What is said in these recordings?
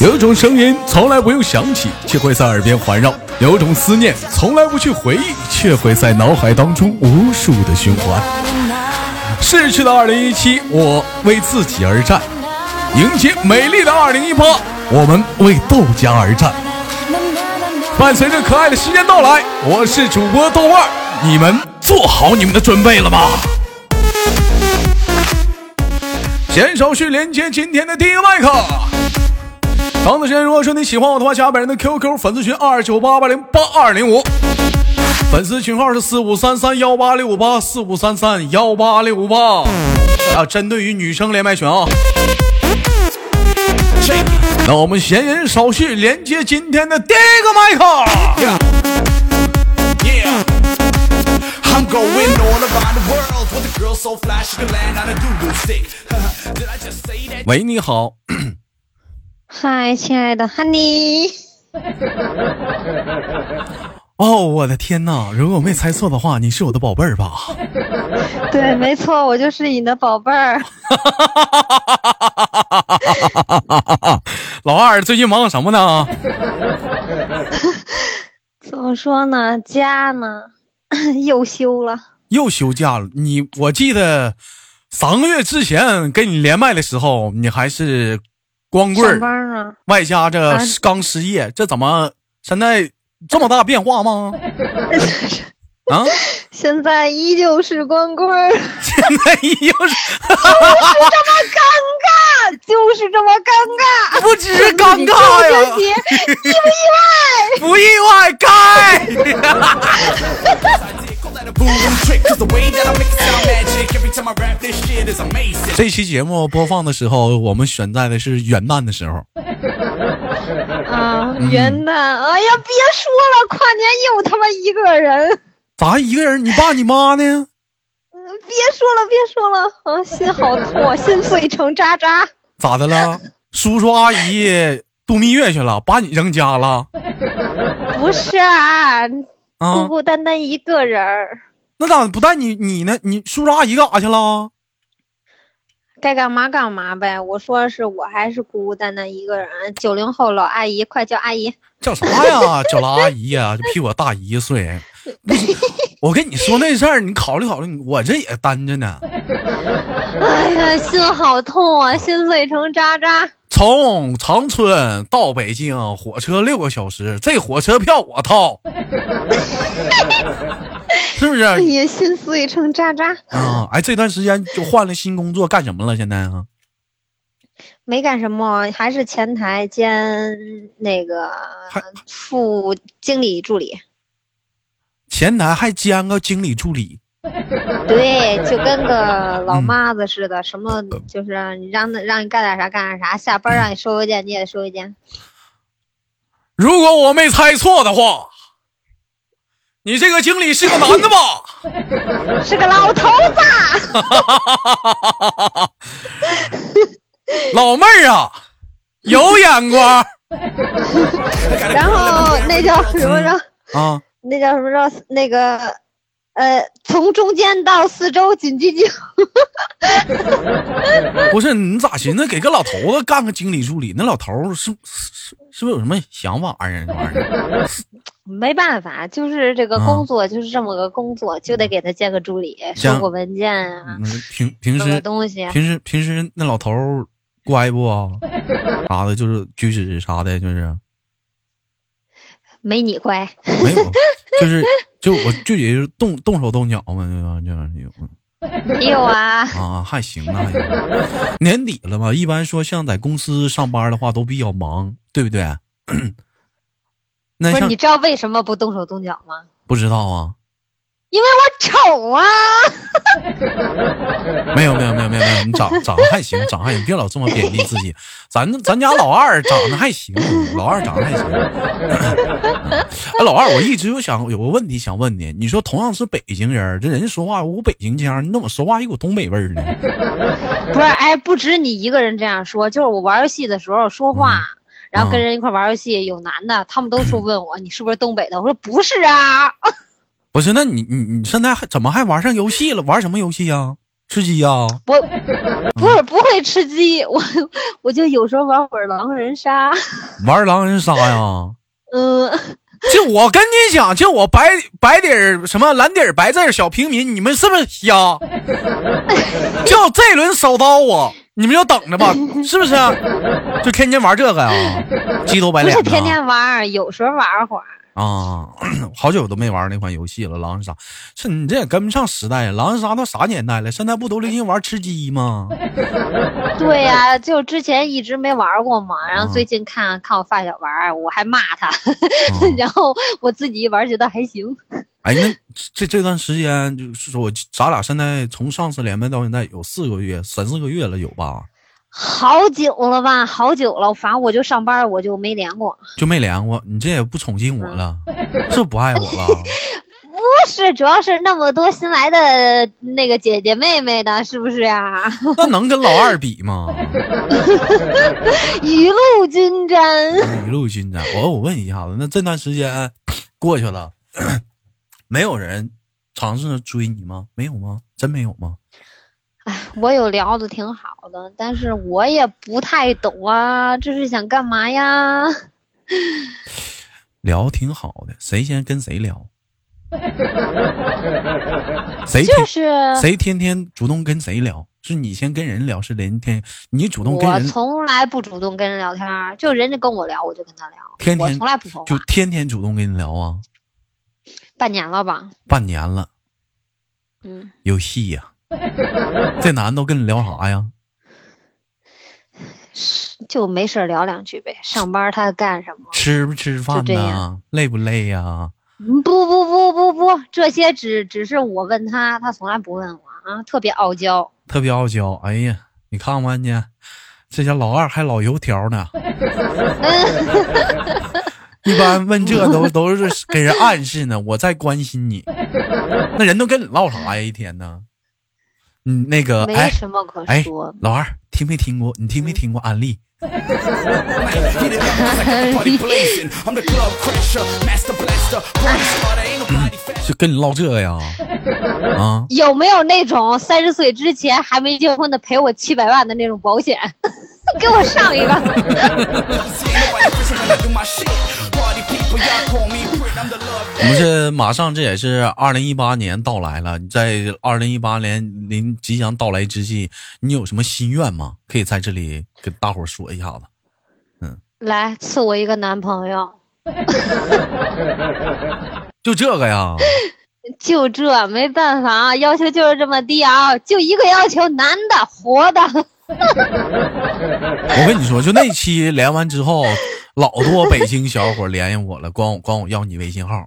有种声音从来不用想起，却会在耳边环绕；有种思念从来不去回忆，却会在脑海当中无数的循环。逝去的二零一七，我为自己而战；迎接美丽的二零一八，我们为豆家而战。伴随着可爱的时间到来，我是主播豆瓣，你们做好你们的准备了吗？先手续连接今天的第一个麦克。长子轩，如果说你喜欢我的话，加本人的 QQ 粉丝群二九八八零八二零五，粉丝群号是四五三三幺八六五八四五三三幺八六五八。啊，针对于女生连麦群啊。那我们闲言少叙，连接今天的第一个麦克。喂，你好。嗨，亲爱的 Honey。哦，我的天哪！如果我没猜错的话，你是我的宝贝儿吧？对，没错，我就是你的宝贝儿。老二最近忙什么呢？怎么说呢？家呢？又休了。又休假了。你，我记得三个月之前跟你连麦的时候，你还是光棍儿，外加这刚失业，这怎么现在这么大变化吗？啊！现在依旧是光棍儿，现在依旧是，就是这么尴尬，就是这么尴尬，不只是尴尬呀，意不意外？不意外，该。这期节目播放的时候，我们选在的是元旦的时候。啊，元旦！哎呀，别说了，跨年又他妈一个人。咋一个人？你爸你妈呢？嗯，别说了，别说了，啊，心好痛，心碎成渣渣。咋的了？叔叔阿姨度蜜月去了，把你扔家了？不是啊，孤孤单单一个人儿。那咋不带你你呢？你叔叔阿姨干啥去了？该干嘛干嘛呗。我说是我还是孤孤单单一个人。九零后老阿姨，快叫阿姨。叫啥呀？叫老阿姨呀，就比我大一岁。我跟你说那事儿，你考虑考虑，我这也单着呢。哎呀，心好痛啊，心碎成渣渣。从长春到北京，火车六个小时，这火车票我掏。是不是？哎呀，心碎成渣渣啊！哎，这段时间就换了新工作，干什么了？现在啊？没干什么，还是前台兼那个副经理助理。前台还兼个经理助理？对，就跟个老妈子似的，什么就是你让让你干点啥干点啥，下班让你收邮件你也收邮件。如果我没猜错的话。你这个经理是个男的吧？是个老头子。老妹儿啊，有眼光。然后那叫什么着？啊，那叫什么着？那个呃，从中间到四周紧急救。不是你咋寻思给个老头子干个经理助理？那老头是是是不是有什么想法呀？这玩意儿。没办法，就是这个工作就是这么个工作，就得给他兼个助理，收个文件啊，平平时东西，平时平时那老头乖不？啥的，就是举止啥的，就是没你乖，没有，就是就我就也是动动手动脚嘛，就就没 有啊啊，还行啊，年底了嘛，一般说像在公司上班的话都比较忙，对不对？不是你知道为什么不动手动脚吗？不知道啊，因为我丑啊。没有没有没有没有没有，你长长得还行，长得还行，别老这么贬低自己。咱咱家老二长得还行，老二长得还行。哎，老二，我一直有想有个问题想问你，你说同样是北京人，这人家说话有北京腔，你怎么说话一股东北味儿呢？不是，哎，不止你一个人这样说，就是我玩游戏的时候说话。然后跟人一块玩游戏，有男的，他们都说问我你是不是东北的，我说不是啊。不是，那你你你现在还怎么还玩上游戏了？玩什么游戏呀？吃鸡呀？我不是不会吃鸡，我我就有时候玩会儿狼人杀。玩狼人杀呀？嗯。就我跟你讲，就我白白底儿什么蓝底儿白字儿小平民，你们是不是瞎？就这轮手刀啊，你们就等着吧，是不是？就天天玩这个呀，鸡头白脸。不是天天玩，有时候玩会儿。啊，好久都没玩那款游戏了，狼人杀。是你这也跟不上时代，狼人杀都啥年代了？现在不都流行玩吃鸡吗？对呀，就之前一直没玩过嘛，然后最近看看我发小玩，我还骂他，然后我自己玩觉得还行。哎，那这这段时间就是说，咱俩现在从上次连麦到现在有四个月、三四个月了，有吧？好久了吧，好久了，反正我就上班，我就没连过，就没连过。你这也不宠幸我了，是不爱我了？不是，主要是那么多新来的那个姐姐妹妹的，是不是呀？那能跟老二比吗？雨露均沾，雨露均沾。我我问一下子，那这段时间 过去了，没有人尝试追你吗？没有吗？真没有吗？哎，我有聊的挺好的，但是我也不太懂啊，这是想干嘛呀？聊挺好的，谁先跟谁聊？谁就是谁天天主动跟谁聊？是你先跟人聊，是人天你主动跟人？我从来不主动跟人聊天，就人家跟我聊，我就跟他聊。天天从来不就天天主动跟你聊啊？半年了吧？半年了，嗯，有戏呀。这男的跟你聊啥呀？就没事聊两句呗。上班他干什么？吃不吃饭呢？累不累呀？不不不不不，这些只只是我问他，他从来不问我啊，特别傲娇。特别傲娇。哎呀，你看看去，这家老二还老油条呢。一般问这都都是给人暗示呢，我在关心你。那人都跟你唠啥呀？一天呢？嗯，那个，没什么可说。老二，听没听过？你听没听过安利？就跟你唠这个呀？啊？有没有那种三十岁之前还没结婚的赔我七百万的那种保险？给我上一个。我们这马上，这也是二零一八年到来了。在二零一八年临即将到来之际，你有什么心愿吗？可以在这里跟大伙说一下子。嗯，来赐我一个男朋友。就这个呀？就这，没办法啊，要求就是这么低啊，就一个要求，男的，活的。我跟你说，就那期连完之后，老多北京小伙联系我了，管我管我要你微信号。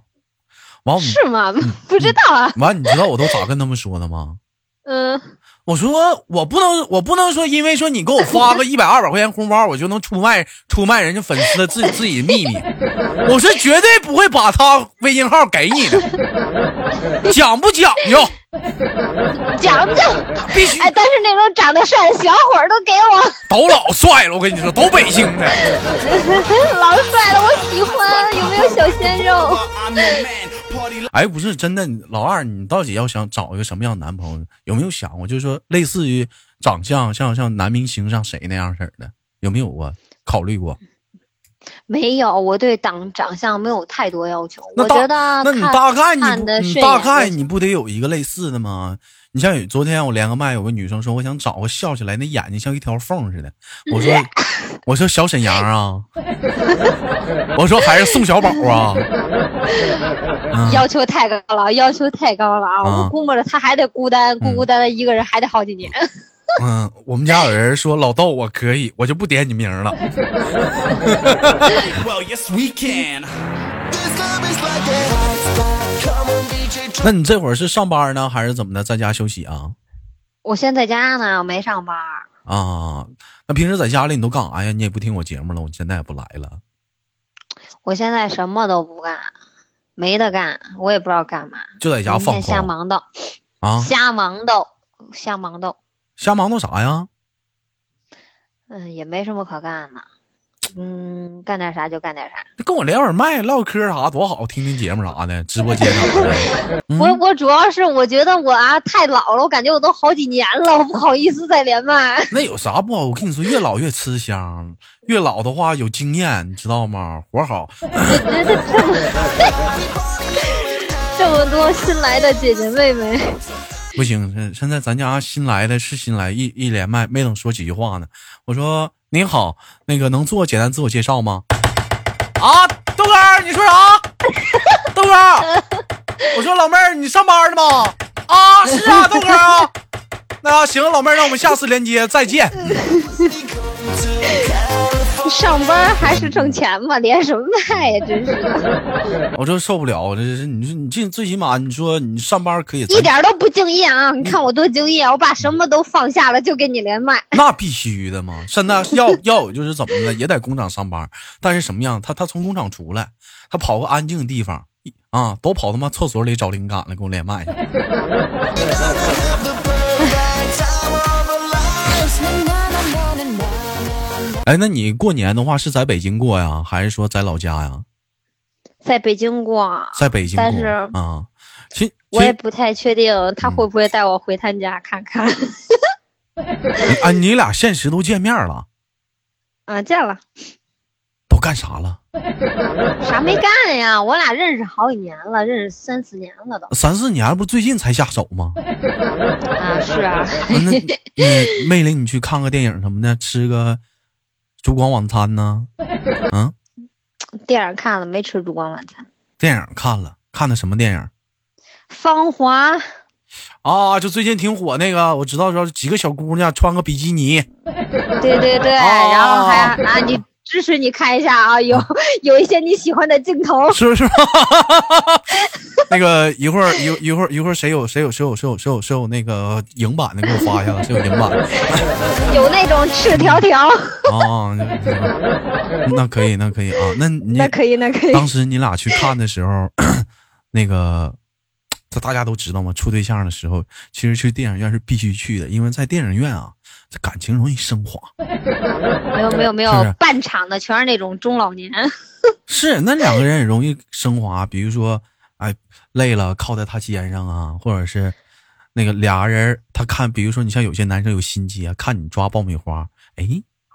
完是吗？不知道啊。完，你知道我都咋跟他们说的吗？嗯。我说我不能，我不能说，因为说你给我发个一百二百块钱红包，我就能出卖出卖人家粉丝的自自己的秘密。我是绝对不会把他微信号给你的，讲不讲究？讲究，必须。哎，但是那种长得帅的小伙都给我，都老帅了。我跟你说，都北京的，老帅了，我喜欢。有没有小鲜肉？哎，不是真的，老二，你到底要想找一个什么样的男朋友？有没有想过，就是说类似于长相，像像男明星，像谁那样式的？有没有过考虑过？没有，我对长长相没有太多要求。我觉得，那你大概你你大概你不得有一个类似的吗？你像昨天我连个麦，有个女生说，我想找个笑起来那眼睛像一条缝似的。我说，我说小沈阳啊，我说还是宋小宝啊。要求太高了，要求太高了啊！我估摸着他还得孤单，孤孤单单一个人还得好几年。嗯，我们家有人说老豆我可以，我就不点你名了。那你这会儿是上班呢，还是怎么的，在家休息啊？我现在家呢，我没上班。啊，那平时在家里你都干啥呀？你也不听我节目了，我现在也不来了。我现在什么都不干，没得干，我也不知道干嘛，就在家放空，瞎忙叨啊，瞎忙叨，瞎忙叨，瞎忙叨啥呀？嗯，也没什么可干的。嗯，干点啥就干点啥。跟我连会儿麦，唠嗑啥多好，听听节目啥的，直播间啥的。我我主要是我觉得我啊太老了，我感觉我都好几年了，我不好意思再连麦。那有啥不好？我跟你说，越老越吃香，越老的话有经验，你知道吗？活好。这么多新来的姐姐妹妹，不行，现在咱家新来的是新来，一一连麦没等说几句话呢。我说您好，那个能做简单自我介绍吗？啊，豆哥，你说啥？豆哥，我说老妹儿，你上班呢吗？啊，是啊，豆哥啊。那行，老妹儿，让我们下次连接再见。上班还是挣钱嘛，连什么麦呀？真是，我这受不了，这是你说你这最起码你说你上班可以，一点都不敬业啊！你看我多敬业，我把什么都放下了，就给你连麦。那必须的嘛，现在 要要有就是怎么的，也在工厂上班，但是什么样？他他从工厂出来，他跑个安静的地方啊，都跑他妈厕所里找灵感了，给我连麦哎，那你过年的话是在北京过呀，还是说在老家呀？在北京过，在北京过。但是啊，其我也不太确定他会不会带我回他家看看。啊，你俩现实都见面了？啊，见了。都干啥了？啥没干呀？我俩认识好几年了，认识三四年了都。三四年不最近才下手吗？啊，是啊。那妹领 你去看个电影什么的，吃个。烛光晚餐呢？嗯，电影看了没？吃烛光晚餐。电影看了，看的什么电影？芳华。啊，就最近挺火那个，我知道，知道几个小姑娘穿个比基尼。对对对，然后还啊你。支持你看一下啊，有 有一些你喜欢的镜头，是 不是？那个一会儿一一会儿一会儿谁有谁有谁有谁有谁有谁有那个影版的给我发一下，谁有影版？有那种赤条条啊，那可以那可以啊，那你那可以那可以。当时你俩去看的时候，那个这大家都知道吗？处对象的时候，其实去电影院是必须去的，因为在电影院啊。感情容易升华，没有没有没有，半场的全是那种中老年。是那两个人也容易升华，比如说，哎，累了靠在他肩上啊，或者是那个俩人他看，比如说你像有些男生有心机啊，看你抓爆米花，哎，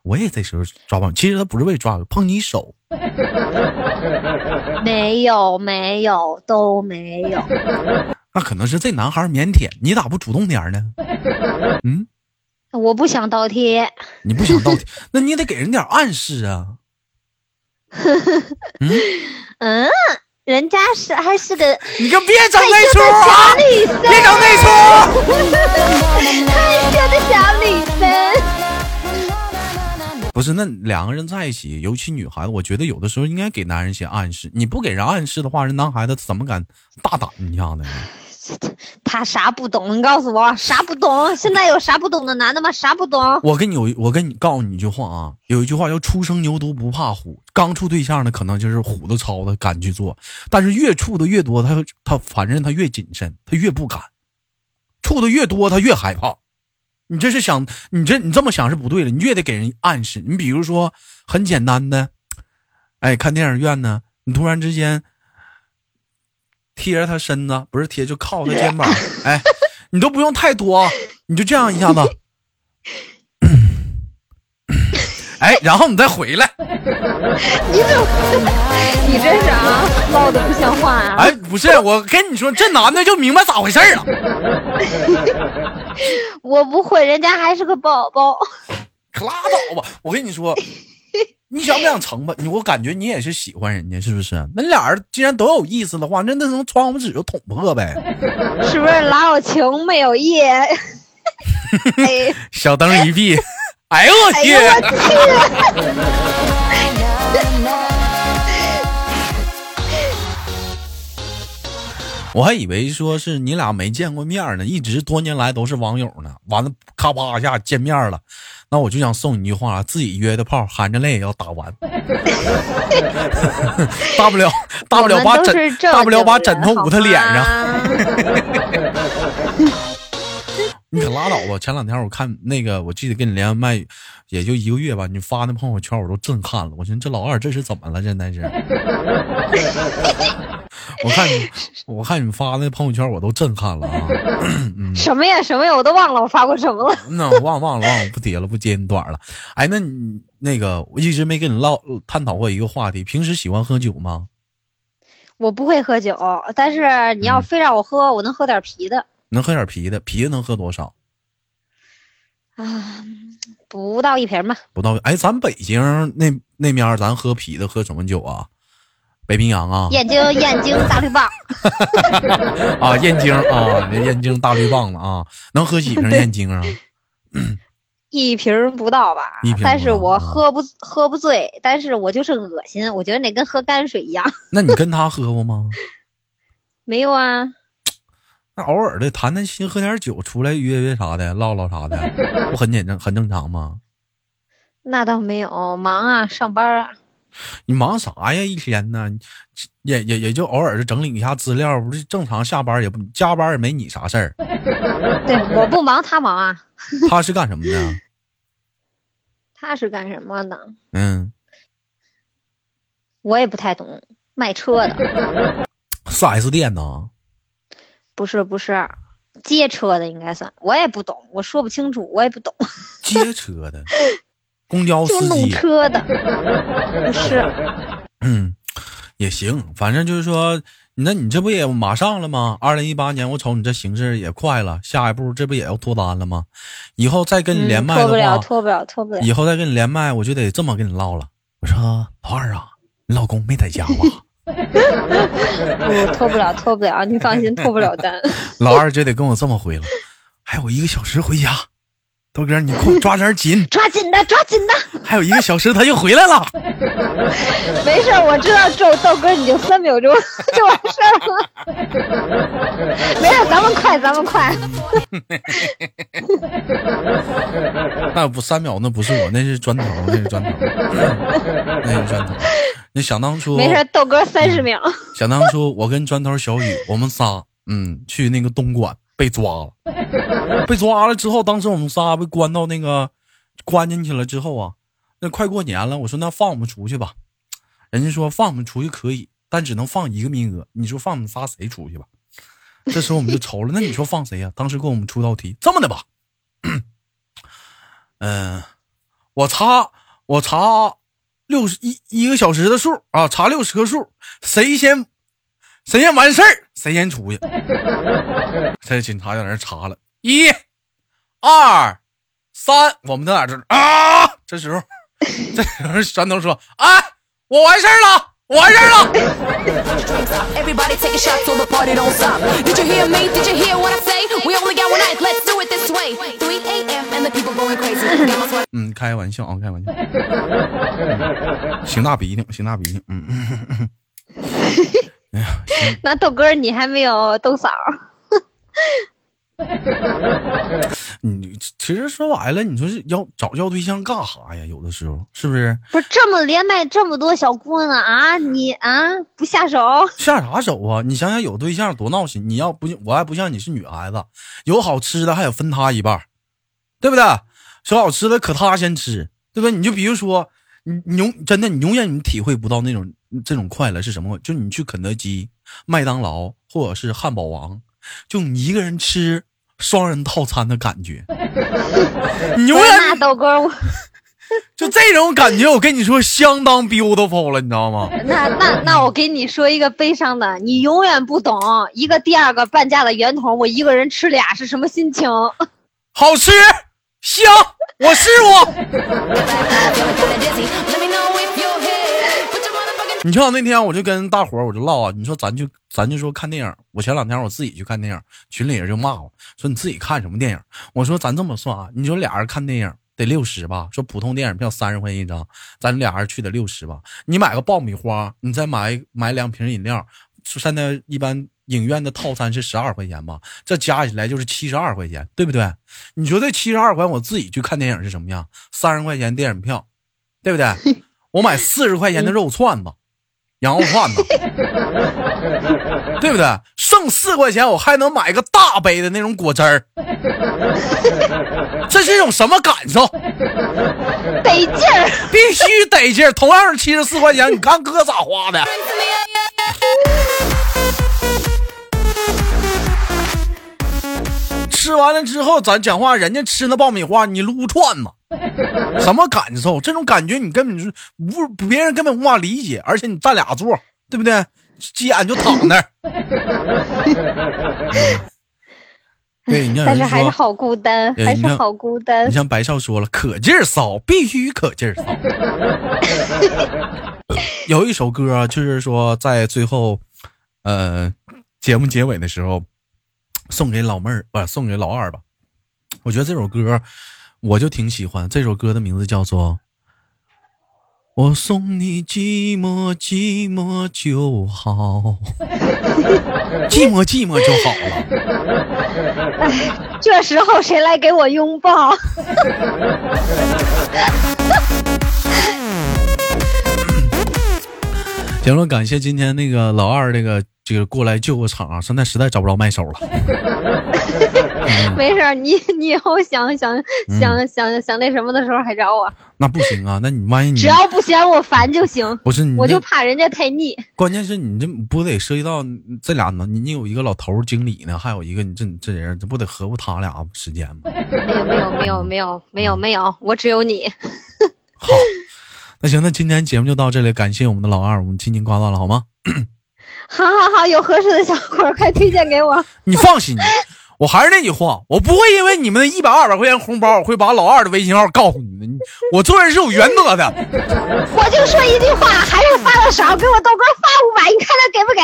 我也这时候抓爆，其实他不是为抓，碰你手。没有没有都没有，那可能是这男孩腼腆，你咋不主动点呢？嗯。我不想倒贴，你不想倒贴，那你得给人点暗示啊。嗯嗯，人家是还是个，你就别整那出啊！别整那出。害羞的小女生。不是，那两个人在一起，尤其女孩子，我觉得有的时候应该给男人些暗示。你不给人暗示的话，人男孩子怎么敢大胆一下呢？他啥不懂？你告诉我啥不懂？现在有啥不懂的男的吗？啥不懂？我跟你有，我跟你告诉你一句话啊，有一句话叫“初生牛犊不怕虎”。刚处对象的可能就是虎子操的敢去做，但是越处的越多，他他反正他越谨慎，他越不敢。处的越多，他越害怕。你这是想，你这你这么想是不对的，你越得给人暗示。你比如说很简单的，哎，看电影院呢，你突然之间。贴着他身子，不是贴就靠他肩膀，哎，你都不用太多，你就这样一下子，哎，然后你再回来。你怎么？你这是啊，唠的不像话啊！哎，不是，我跟你说，这男的就明白咋回事了。我不会，人家还是个宝宝。可拉倒吧！我跟你说。你想不想成吧？你我感觉你也是喜欢人家，是不是？那俩人既然都有意思的话，那那从窗户纸就捅破呗。是不是老有情没有义？小灯一闭，哎呦我去！我还以为说是你俩没见过面呢，一直多年来都是网友呢。完了，咔吧一下见面了。那我就想送你一句话：自己约的炮，含着泪也要打完。大不了，大不了把枕，大不了把枕头捂他脸上。你可拉倒吧！前两天我看那个，我记得跟你连麦也就一个月吧，你发那朋友圈我都震撼了。我寻思这老二这是怎么了？真的是。我看你，我看你发那朋友圈我都震撼了啊！什么呀什么呀，我都忘了我发过什么了。那忘忘了忘了，不提了，不接你短了。哎，那你那个我一直没跟你唠探讨过一个话题，平时喜欢喝酒吗？我不会喝酒，但是你要非让我喝，我能喝点啤的。能喝点啤的，啤的能喝多少？啊，不到一瓶吧。不到，哎，咱北京那那面咱喝啤的喝什么酒啊？北冰洋啊？燕京燕京大绿棒。啊，燕京啊，燕京大绿棒子啊，能喝几瓶燕京啊？一瓶不到吧？一瓶。但是我喝不喝不醉，但是我就是恶心，我觉得那跟喝泔水一样。那你跟他喝过吗？没有啊。那偶尔的谈谈心，喝点酒，出来约约啥的，唠唠啥的，不很简正很正常吗？那倒没有，忙啊，上班啊。你忙啥呀？一天呢，也也也就偶尔整理一下资料，不是正常下班也不加班也没你啥事儿。对，我不忙，他忙啊。他是干什么的？他是干什么的？嗯，我也不太懂，卖车的。四 S 店呢？不是不是，接车的应该算，我也不懂，我说不清楚，我也不懂。接车的，公交司机。弄车的，不 是。嗯，也行，反正就是说，那你这不也马上了吗？二零一八年，我瞅你这形势也快了，下一步这不也要脱单了吗？以后再跟你连麦的话，脱不了，脱不了，脱不了。以后再跟你连麦，我就得这么跟你唠了。我说老二啊，你老公没在家吧？不脱不了，脱不了，你放心，脱不了单。老二就得跟我这么回了，还有一个小时回家，豆哥你给我抓点紧，抓紧的，抓紧的。还有一个小时他就回来了。没事，我知道，豆豆哥你就三秒钟 就完事儿了。没事，咱们快，咱们快。那不三秒，那不是我，那是砖头，那是砖头，那是砖头。你想当初没事，豆哥三十秒。想当初我跟砖头小雨，我们仨嗯去那个东莞被抓了，被抓了之后，当时我们仨被关到那个关进去了之后啊，那快过年了，我说那放我们出去吧，人家说放我们出去可以，但只能放一个名额。你说放我们仨谁出去吧？这时候我们就愁了，那你说放谁呀？当时给我们出道题，这么的吧，嗯，我查我查。六十一一个小时的数啊，查六十个数，谁先谁先完事儿，谁先出去。这警察在那查了，一、二、三，我们在哪这啊？这时候，这时候山头说：“哎，我完事儿了，我完事儿了。”嗯，开玩笑啊，开玩笑。行大鼻涕，行大鼻涕。嗯。哎呀，那豆哥你还没有豆嫂。你其实说白了，你说是要找要对象干啥呀？有的时候是不是？不是这么连麦这么多小姑娘啊，你啊不下手？下啥手啊？你想想有对象多闹心！你要不我还不像你是女孩子，有好吃的还得分他一半，对不对？说好吃的可他先吃，对不对？你就比如说，你你永真的你永远你体会不到那种这种快乐是什么？就你去肯德基、麦当劳或者是汉堡王，就你一个人吃。双人套餐的感觉，你永远豆哥，我 就这种感觉，我跟你说相当 beautiful 了，你知道吗？那那那我给你说一个悲伤的，你永远不懂一个第二个半价的圆筒，我一个人吃俩是什么心情？好吃，香，我试过。你像那天我就跟大伙儿我就唠啊，你说咱就咱就说看电影，我前两天我自己去看电影，群里人就骂我说你自己看什么电影？我说咱这么算啊，你说俩人看电影得六十吧？说普通电影票三十块钱一张，咱俩人去得六十吧？你买个爆米花，你再买买两瓶饮料，现在一般影院的套餐是十二块钱吧？这加起来就是七十二块钱，对不对？你说这七十二块我自己去看电影是什么样？三十块钱电影票，对不对？我买四十块钱的肉串子。羊肉串呢，对不对？剩四块钱，我还能买个大杯的那种果汁儿，这是一种什么感受？得劲儿，必须得劲儿。同样是七十四块钱，你看哥咋花的？吃完了之后，咱讲话，人家吃那爆米花，你撸串呢，什么感受？这种感觉你根本就无，别人根本无法理解。而且你占俩座，对不对？急眼就躺那儿。对，你但是还是好孤单，还是好孤单。你像白少说了，可劲儿骚，必须可劲儿骚。有一首歌，就是说在最后，呃，节目结尾的时候。送给老妹儿，不送给老二吧。我觉得这首歌，我就挺喜欢。这首歌的名字叫做《我送你寂寞寂寞就好》，寂寞寂寞就好了。哎，这时候谁来给我拥抱？行了，感谢今天那个老二那个。这个过来救个场啊！现在实在找不着麦手了。没事，你你以后想想想想想那什么的时候还找我。那不行啊！那你万一你只要不嫌我烦就行。不是，我就怕人家太腻。关键是你这不得涉及到这俩呢？你你有一个老头经理呢，还有一个你这这人，这不得合乎他俩时间吗？没有没有没有没有没有没有，我只有你。好，那行，那今天节目就到这里，感谢我们的老二，我们轻轻挂断了，好吗？好好好，有合适的小伙快推荐给我。你放心，我还是那句话，我不会因为你们的一百二百块钱红包，我会把老二的微信号告诉你们。我做人是有原则的。我就说一句话，还是发的少，给我豆哥发五百，你看他给不给？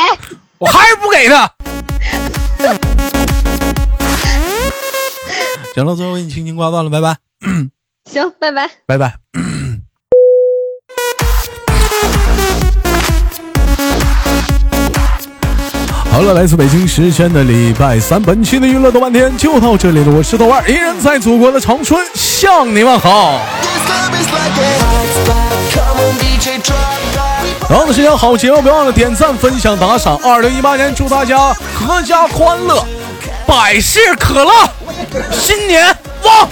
我还是不给他。行了，最后给你轻轻挂断了，拜拜。行，拜拜，拜拜。好了，来自北京时间的礼拜三，本期的娱乐豆半天就到这里了。我是豆瓣，依然在祖国的长春向你问好。然后的时间好节目，别忘了点赞、分享、打赏。二零一八年，祝大家阖家欢乐，百事可乐，新年旺。